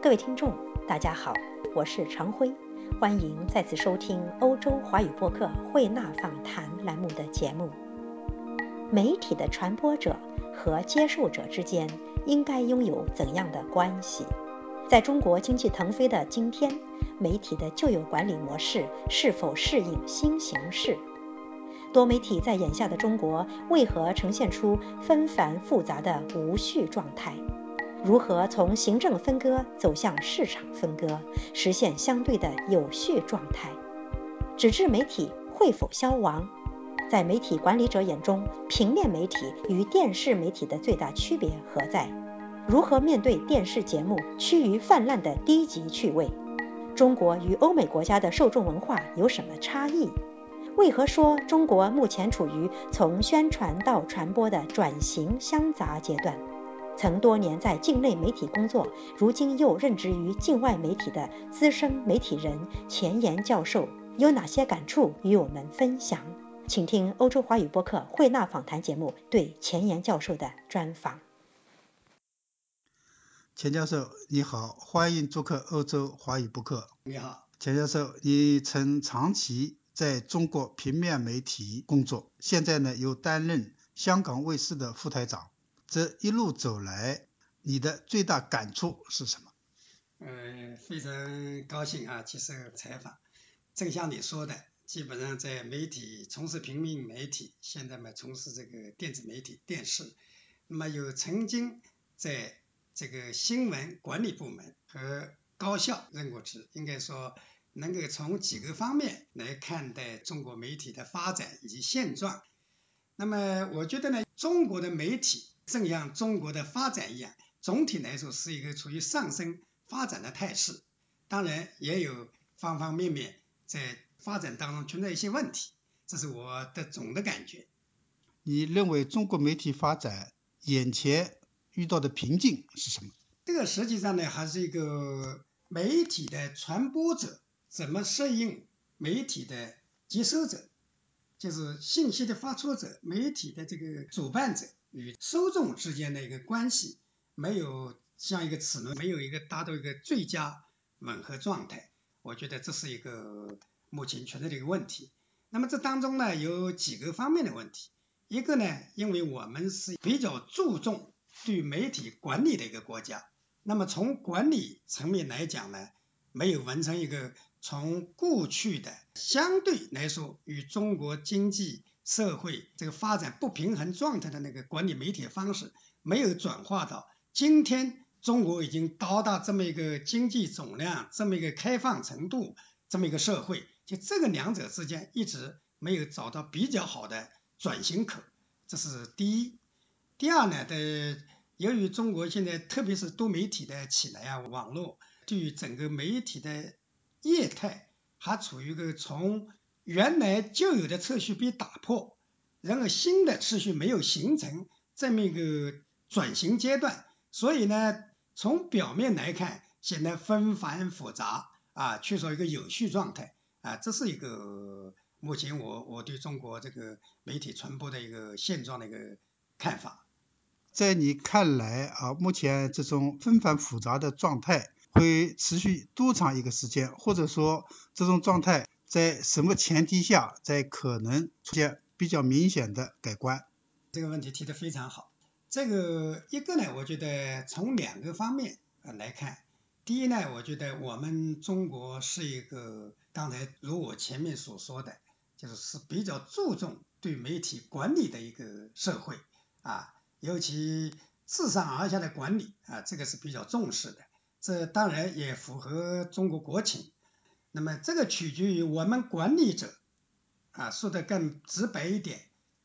各位听众，大家好，我是常辉，欢迎再次收听欧洲华语播客慧纳访谈栏目的节目。媒体的传播者和接受者之间应该拥有怎样的关系？在中国经济腾飞的今天，媒体的旧有管理模式是否适应新形势？多媒体在眼下的中国为何呈现出纷繁复杂的无序状态？如何从行政分割走向市场分割，实现相对的有序状态？纸质媒体会否消亡？在媒体管理者眼中，平面媒体与电视媒体的最大区别何在？如何面对电视节目趋于泛滥的低级趣味？中国与欧美国家的受众文化有什么差异？为何说中国目前处于从宣传到传播的转型相杂阶段？曾多年在境内媒体工作，如今又任职于境外媒体的资深媒体人钱岩教授有哪些感触与我们分享？请听欧洲华语播客慧纳访谈节目对钱岩教授的专访。钱教授你好，欢迎做客欧洲华语播客。你好，钱教授，你曾长期在中国平面媒体工作，现在呢又担任香港卫视的副台长。这一路走来，你的最大感触是什么？呃，非常高兴啊，接受采访。正像你说的，基本上在媒体从事平面媒体，现在嘛从事这个电子媒体、电视，那么有曾经在。这个新闻管理部门和高校任过职，应该说能够从几个方面来看待中国媒体的发展以及现状。那么我觉得呢，中国的媒体正像中国的发展一样，总体来说是一个处于上升发展的态势。当然也有方方面面在发展当中存在一些问题，这是我的总的感觉。你认为中国媒体发展眼前？遇到的瓶颈是什么？这个实际上呢，还是一个媒体的传播者怎么适应媒体的接收者，就是信息的发出者，媒体的这个主办者与受众之间的一个关系，没有像一个齿轮，没有一个达到一个最佳吻合状态。我觉得这是一个目前存在的一个问题。那么这当中呢，有几个方面的问题。一个呢，因为我们是比较注重。对媒体管理的一个国家，那么从管理层面来讲呢，没有完成一个从过去的相对来说与中国经济社会这个发展不平衡状态的那个管理媒体方式，没有转化到今天中国已经到达这么一个经济总量、这么一个开放程度、这么一个社会，就这个两者之间一直没有找到比较好的转型口，这是第一。第二呢，的由于中国现在特别是多媒体的起来啊，网络对于整个媒体的业态还处于一个从原来旧有的秩序被打破，然后新的秩序没有形成这么一个转型阶段，所以呢，从表面来看显得纷繁复杂啊，缺少一个有序状态啊，这是一个目前我我对中国这个媒体传播的一个现状的一个看法。在你看来啊，目前这种纷繁复杂的状态会持续多长一个时间？或者说，这种状态在什么前提下才可能出现比较明显的改观？这个问题提得非常好。这个一个呢，我觉得从两个方面来看。第一呢，我觉得我们中国是一个刚才如我前面所说的，就是是比较注重对媒体管理的一个社会啊。尤其自上而下的管理啊，这个是比较重视的。这当然也符合中国国情。那么这个取决于我们管理者啊，说的更直白一点，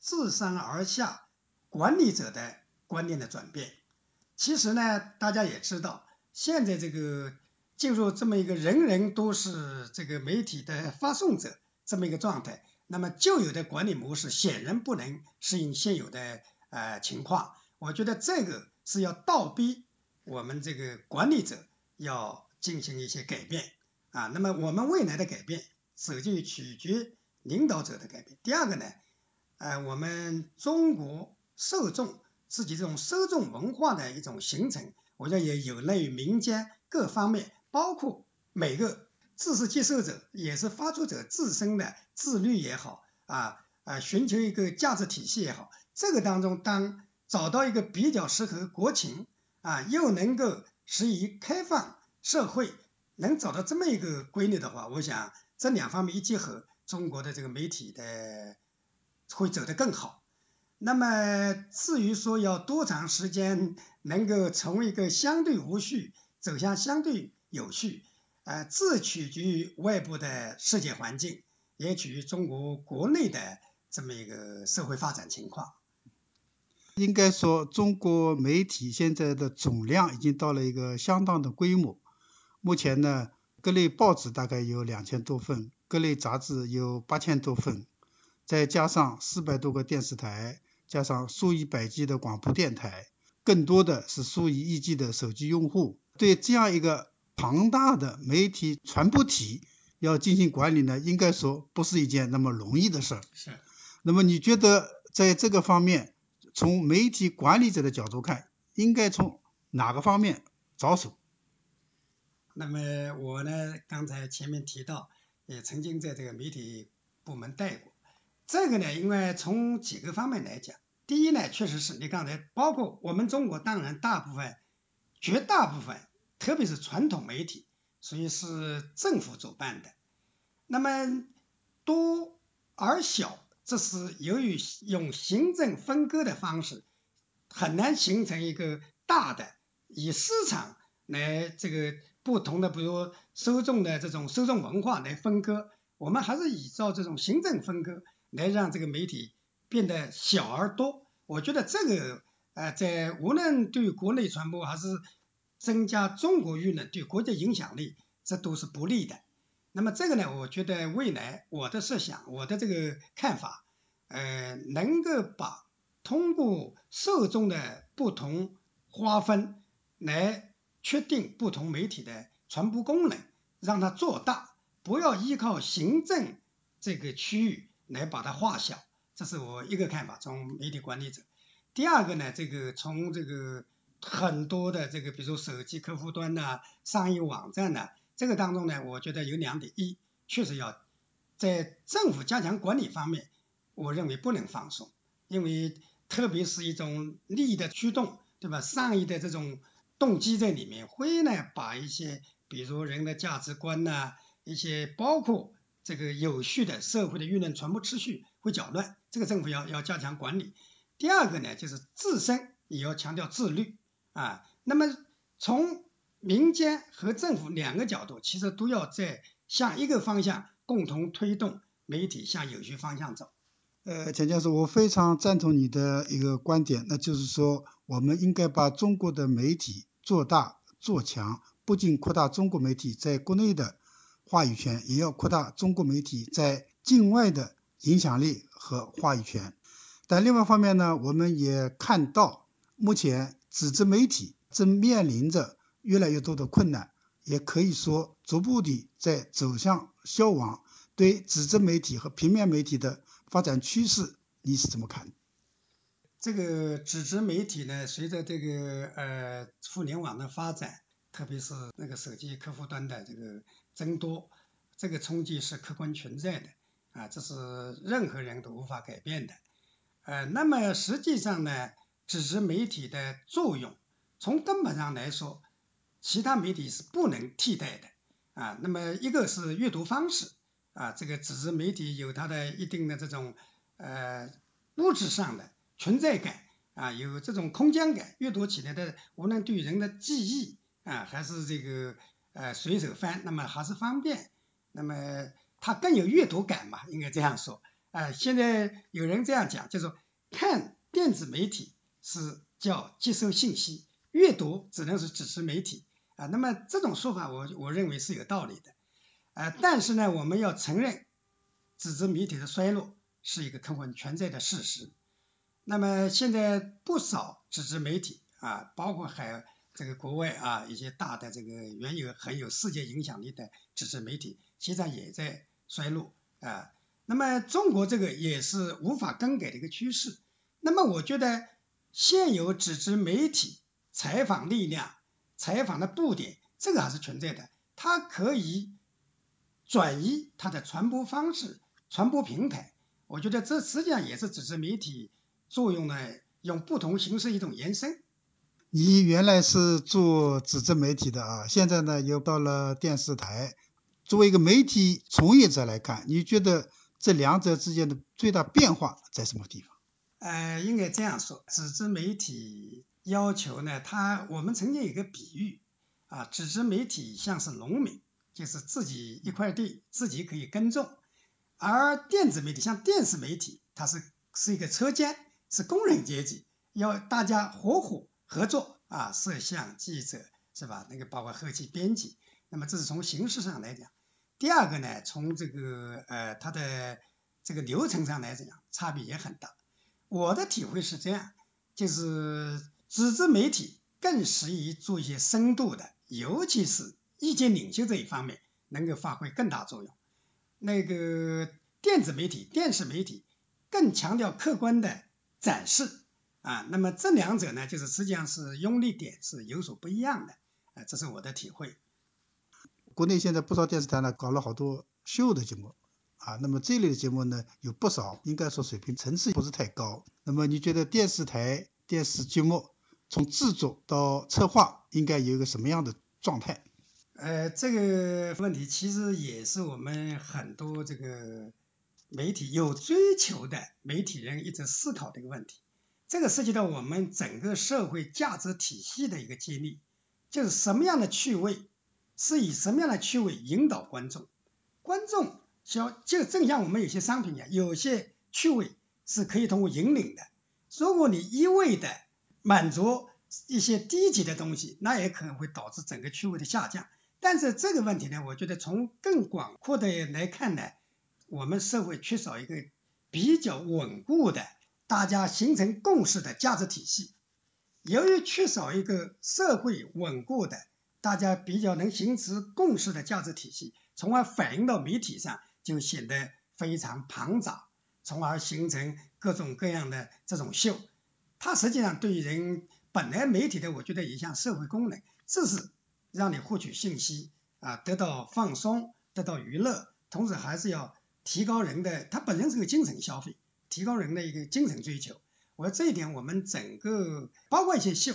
自上而下管理者的观念的转变。其实呢，大家也知道，现在这个进入这么一个人人都是这个媒体的发送者这么一个状态，那么旧有的管理模式显然不能适应现有的。呃，情况，我觉得这个是要倒逼我们这个管理者要进行一些改变啊。那么我们未来的改变，首先取决于领导者的改变。第二个呢，呃，我们中国受众自己这种受众文化的一种形成，我觉得也有赖于民间各方面，包括每个知识接受者也是发出者自身的自律也好啊啊，寻求一个价值体系也好，这个当中当找到一个比较适合国情啊，又能够适宜开放社会，能找到这么一个规律的话，我想这两方面一结合，中国的这个媒体的会走得更好。那么至于说要多长时间能够成为一个相对无序走向相对有序，呃，这取决于外部的世界环境，也取决于中国国内的这么一个社会发展情况。应该说，中国媒体现在的总量已经到了一个相当的规模。目前呢，各类报纸大概有两千多份，各类杂志有八千多份，再加上四百多个电视台。加上数以百计的广播电台，更多的是数以亿计的手机用户，对这样一个庞大的媒体传播体要进行管理呢，应该说不是一件那么容易的事儿。是。那么你觉得在这个方面，从媒体管理者的角度看，应该从哪个方面着手？那么我呢，刚才前面提到，也曾经在这个媒体部门待过。这个呢，因为从几个方面来讲，第一呢，确实是你刚才包括我们中国，当然大部分、绝大部分，特别是传统媒体，属于是政府主办的。那么多而小，这是由于用行政分割的方式，很难形成一个大的以市场来这个不同的，比如受众的这种受众文化来分割。我们还是依照这种行政分割。来让这个媒体变得小而多，我觉得这个呃，在无论对国内传播还是增加中国舆论对国家影响力，这都是不利的。那么这个呢，我觉得未来我的设想，我的这个看法，呃，能够把通过受众的不同划分来确定不同媒体的传播功能，让它做大，不要依靠行政这个区域。来把它化小，这是我一个看法。从媒体管理者，第二个呢，这个从这个很多的这个，比如说手机客户端呐、商业网站呐，这个当中呢，我觉得有两点：一，确实要在政府加强管理方面，我认为不能放松，因为特别是一种利益的驱动，对吧？善意的这种动机在里面，会呢把一些，比如人的价值观呐，一些包括。这个有序的社会的舆论传播秩序会搅乱，这个政府要要加强管理。第二个呢，就是自身也要强调自律啊。那么从民间和政府两个角度，其实都要在向一个方向共同推动媒体向有序方向走。呃，钱教授，我非常赞同你的一个观点，那就是说，我们应该把中国的媒体做大做强，不仅扩大中国媒体在国内的。话语权也要扩大中国媒体在境外的影响力和话语权，但另外一方面呢，我们也看到目前纸质媒体正面临着越来越多的困难，也可以说逐步地在走向消亡。对纸质媒体和平面媒体的发展趋势，你是怎么看？这个纸质媒体呢，随着这个呃互联网的发展，特别是那个手机客户端的这个。增多，这个冲击是客观存在的啊，这是任何人都无法改变的。呃，那么实际上呢，纸质媒体的作用，从根本上来说，其他媒体是不能替代的啊。那么一个是阅读方式啊，这个纸质媒体有它的一定的这种呃物质上的存在感啊，有这种空间感，阅读起来的无论对人的记忆啊，还是这个。呃，随手翻，那么还是方便，那么它更有阅读感嘛，应该这样说。啊，现在有人这样讲，就说看电子媒体是叫接收信息，阅读只能是纸质媒体啊。那么这种说法，我我认为是有道理的。呃，但是呢，我们要承认纸质媒体的衰落是一个客观存在的事实。那么现在不少纸质媒体啊，包括海。这个国外啊，一些大的这个原有很有世界影响力的纸质媒体，实际上也在衰落啊。那么中国这个也是无法更改的一个趋势。那么我觉得现有纸质媒体采访力量采访的布点，这个还是存在的。它可以转移它的传播方式、传播平台。我觉得这实际上也是纸质媒体作用呢，用不同形式一种延伸。你原来是做纸质媒体的啊，现在呢又到了电视台。作为一个媒体从业者来看，你觉得这两者之间的最大变化在什么地方？呃，应该这样说，纸质媒体要求呢，它我们曾经有个比喻啊，纸质媒体像是农民，就是自己一块地自己可以耕种，而电子媒体像电视媒体，它是是一个车间，是工人阶级，要大家合伙合作啊，摄像、记者是吧？那个包括后期编辑。那么这是从形式上来讲，第二个呢，从这个呃它的这个流程上来讲，差别也很大。我的体会是这样，就是纸质媒体更适宜做一些深度的，尤其是意见领袖这一方面能够发挥更大作用。那个电子媒体、电视媒体更强调客观的展示啊。那么这两者呢，就是实际上是用力点是有所不一样的啊，这是我的体会。国内现在不少电视台呢搞了好多秀的节目啊，那么这类的节目呢有不少，应该说水平层次不是太高。那么你觉得电视台电视节目从制作到策划应该有一个什么样的状态？呃，这个问题其实也是我们很多这个媒体有追求的媒体人一直思考的一个问题。这个涉及到我们整个社会价值体系的一个建立，就是什么样的趣味。是以什么样的趣味引导观众？观众想就正像我们有些商品一样，有些趣味是可以通过引领的。如果你一味的满足一些低级的东西，那也可能会导致整个趣味的下降。但是这个问题呢，我觉得从更广阔的来看呢，我们社会缺少一个比较稳固的、大家形成共识的价值体系。由于缺少一个社会稳固的。大家比较能形成共识的价值体系，从而反映到媒体上，就显得非常庞杂，从而形成各种各样的这种秀。它实际上对于人本来媒体的，我觉得一项社会功能，这是让你获取信息啊，得到放松，得到娱乐，同时还是要提高人的，它本身是个精神消费，提高人的一个精神追求。我说这一点，我们整个包括一些秀，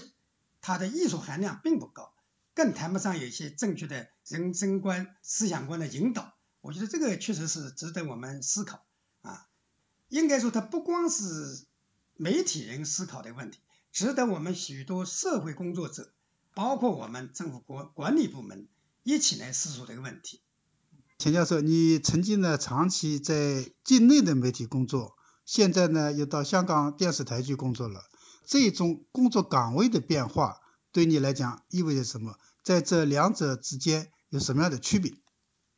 它的艺术含量并不高。更谈不上有一些正确的人生观、思想观的引导，我觉得这个确实是值得我们思考啊。应该说，它不光是媒体人思考的问题，值得我们许多社会工作者，包括我们政府国管理部门一起来思索这个问题。钱教授，你曾经呢长期在境内的媒体工作，现在呢又到香港电视台去工作了，这种工作岗位的变化对你来讲意味着什么？在这两者之间有什么样的区别？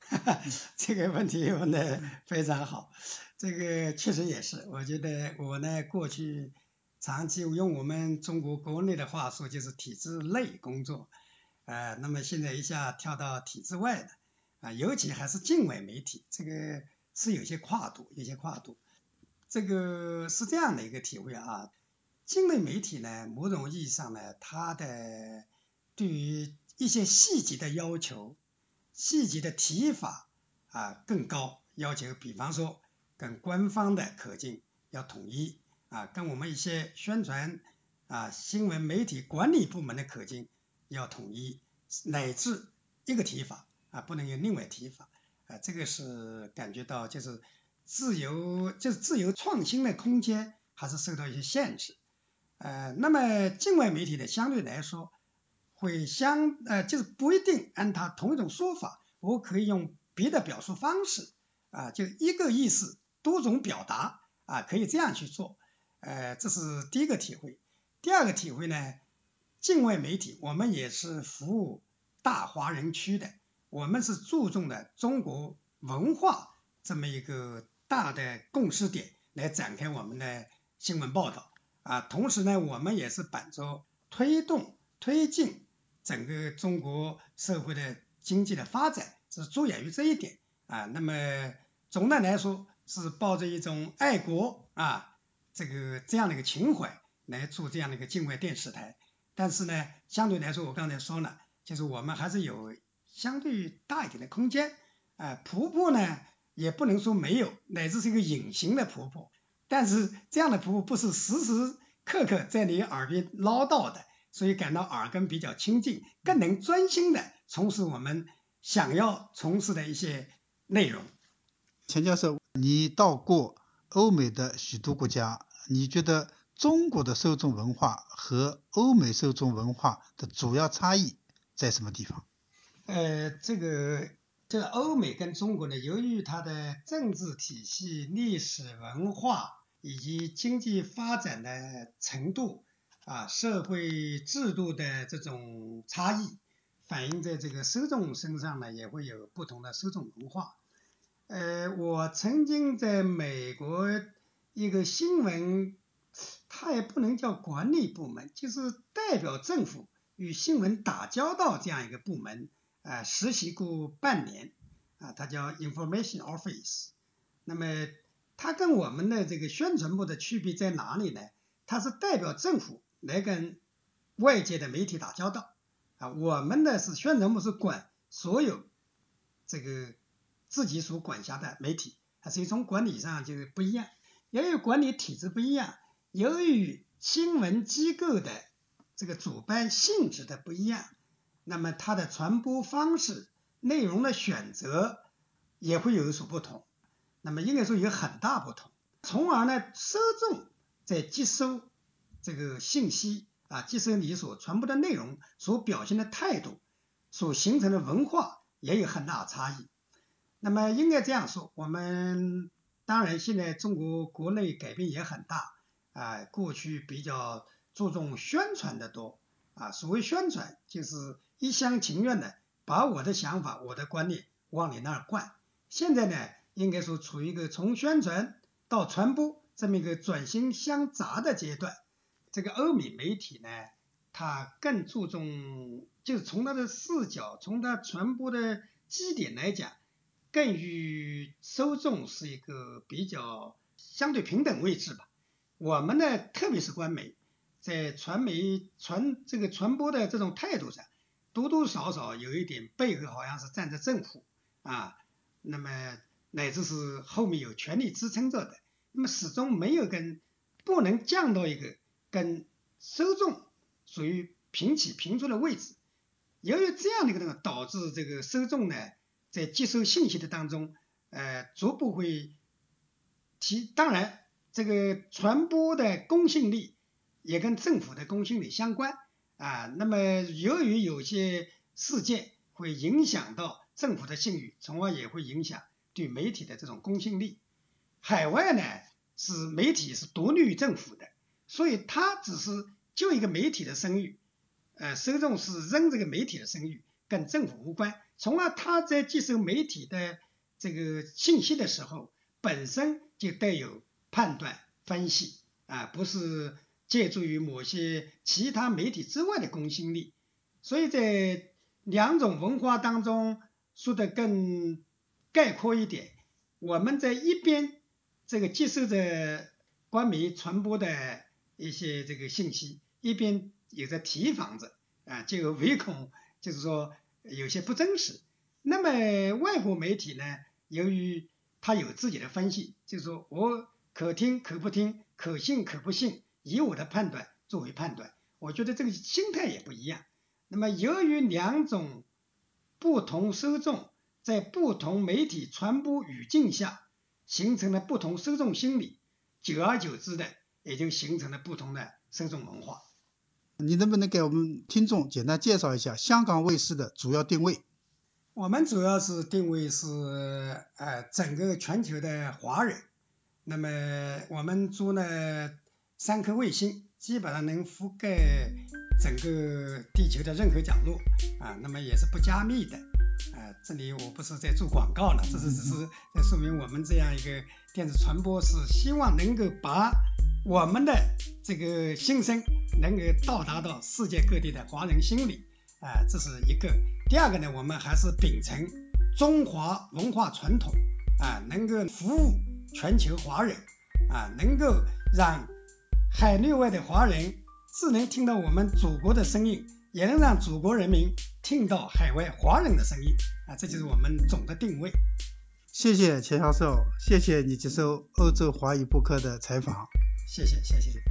这个问题问的非常好，这个确实也是。我觉得我呢过去长期用我们中国国内的话说就是体制内工作，呃，那么现在一下跳到体制外的啊，尤其还是境外媒体，这个是有些跨度，有些跨度。这个是这样的一个体会啊，境内媒体呢，某种意义上呢，它的对于一些细节的要求，细节的提法啊更高要求，比方说跟官方的口径要统一啊，跟我们一些宣传啊新闻媒体管理部门的口径要统一，乃至一个提法啊不能有另外提法啊，这个是感觉到就是自由就是自由创新的空间还是受到一些限制呃，那么境外媒体呢相对来说。会相呃，就是不一定按他同一种说法，我可以用别的表述方式啊，就一个意思多种表达啊，可以这样去做，呃，这是第一个体会。第二个体会呢，境外媒体我们也是服务大华人区的，我们是注重的中国文化这么一个大的共识点来展开我们的新闻报道啊，同时呢，我们也是本着推动推进。整个中国社会的经济的发展是着眼于这一点啊，那么总的来说是抱着一种爱国啊这个这样的一个情怀来做这样的一个境外电视台但是呢，相对来说，我刚才说了，就是我们还是有相对于大一点的空间。啊，瀑布呢，也不能说没有，乃至是一个隐形的瀑布。但是这样的瀑布不是时时刻刻在你耳边唠叨的，所以感到耳根比较清净，更能专心的从事我们想要从事的一些内容。钱教授，你到过欧美的许多国家，你觉得中国的受众文化和欧美受众文化的主要差异在什么地方？呃，这个。这个欧美跟中国呢，由于它的政治体系、历史文化以及经济发展的程度啊，社会制度的这种差异，反映在这个受众身上呢，也会有不同的受众文化。呃，我曾经在美国一个新闻，它也不能叫管理部门，就是代表政府与新闻打交道这样一个部门。啊，实习过半年，啊，它叫 Information Office。那么，它跟我们的这个宣传部的区别在哪里呢？它是代表政府来跟外界的媒体打交道，啊，我们的是宣传部是管所有这个自己所管辖的媒体，啊，所以从管理上就是不一样。由于管理体制不一样，由于新闻机构的这个主办性质的不一样。那么它的传播方式、内容的选择也会有所不同，那么应该说有很大不同，从而呢，受众在接收这个信息啊，接收你所传播的内容所表现的态度，所形成的文化也有很大差异。那么应该这样说，我们当然现在中国国内改变也很大啊，过去比较注重宣传的多啊，所谓宣传就是。一厢情愿的把我的想法、我的观念往你那儿灌。现在呢，应该说处于一个从宣传到传播这么一个转型相杂的阶段。这个欧美媒体呢，它更注重，就是从它的视角、从它传播的基点来讲，更与受众是一个比较相对平等位置吧。我们呢，特别是官媒，在传媒传这个传播的这种态度上。多多少少有一点背后好像是站在政府啊，那么乃至是后面有权力支撑着的，那么始终没有跟不能降到一个跟受众属于平起平坐的位置。由于这样的一个东西，导致这个受众呢在接收信息的当中，呃，逐步会提。当然，这个传播的公信力也跟政府的公信力相关。啊，那么由于有些事件会影响到政府的信誉，从而也会影响对媒体的这种公信力。海外呢是媒体是独立于政府的，所以它只是就一个媒体的声誉，呃，受众是扔这个媒体的声誉，跟政府无关。从而他在接受媒体的这个信息的时候，本身就带有判断分析啊，不是。借助于某些其他媒体之外的公信力，所以在两种文化当中说的更概括一点，我们在一边这个接受着官媒传播的一些这个信息，一边也在提防着啊，就唯恐就是说有些不真实。那么外国媒体呢，由于他有自己的分析，就是说我可听可不听，可信可不信。以我的判断作为判断，我觉得这个心态也不一样。那么由于两种不同受众在不同媒体传播语境下形成了不同受众心理，久而久之的也就形成了不同的受众文化。你能不能给我们听众简单介绍一下香港卫视的主要定位？我们主要是定位是呃整个全球的华人。那么我们做呢？三颗卫星基本上能覆盖整个地球的任何角落啊，那么也是不加密的啊。这里我不是在做广告了，这是只是在说明我们这样一个电子传播是希望能够把我们的这个心声能够到达到世界各地的华人心里啊，这是一个。第二个呢，我们还是秉承中华文化传统啊，能够服务全球华人啊，能够让海内外的华人既能听到我们祖国的声音，也能让祖国人民听到海外华人的声音啊，这就是我们总的定位。谢谢钱教授，谢谢你接受欧洲华语播客的采访。谢谢，谢谢。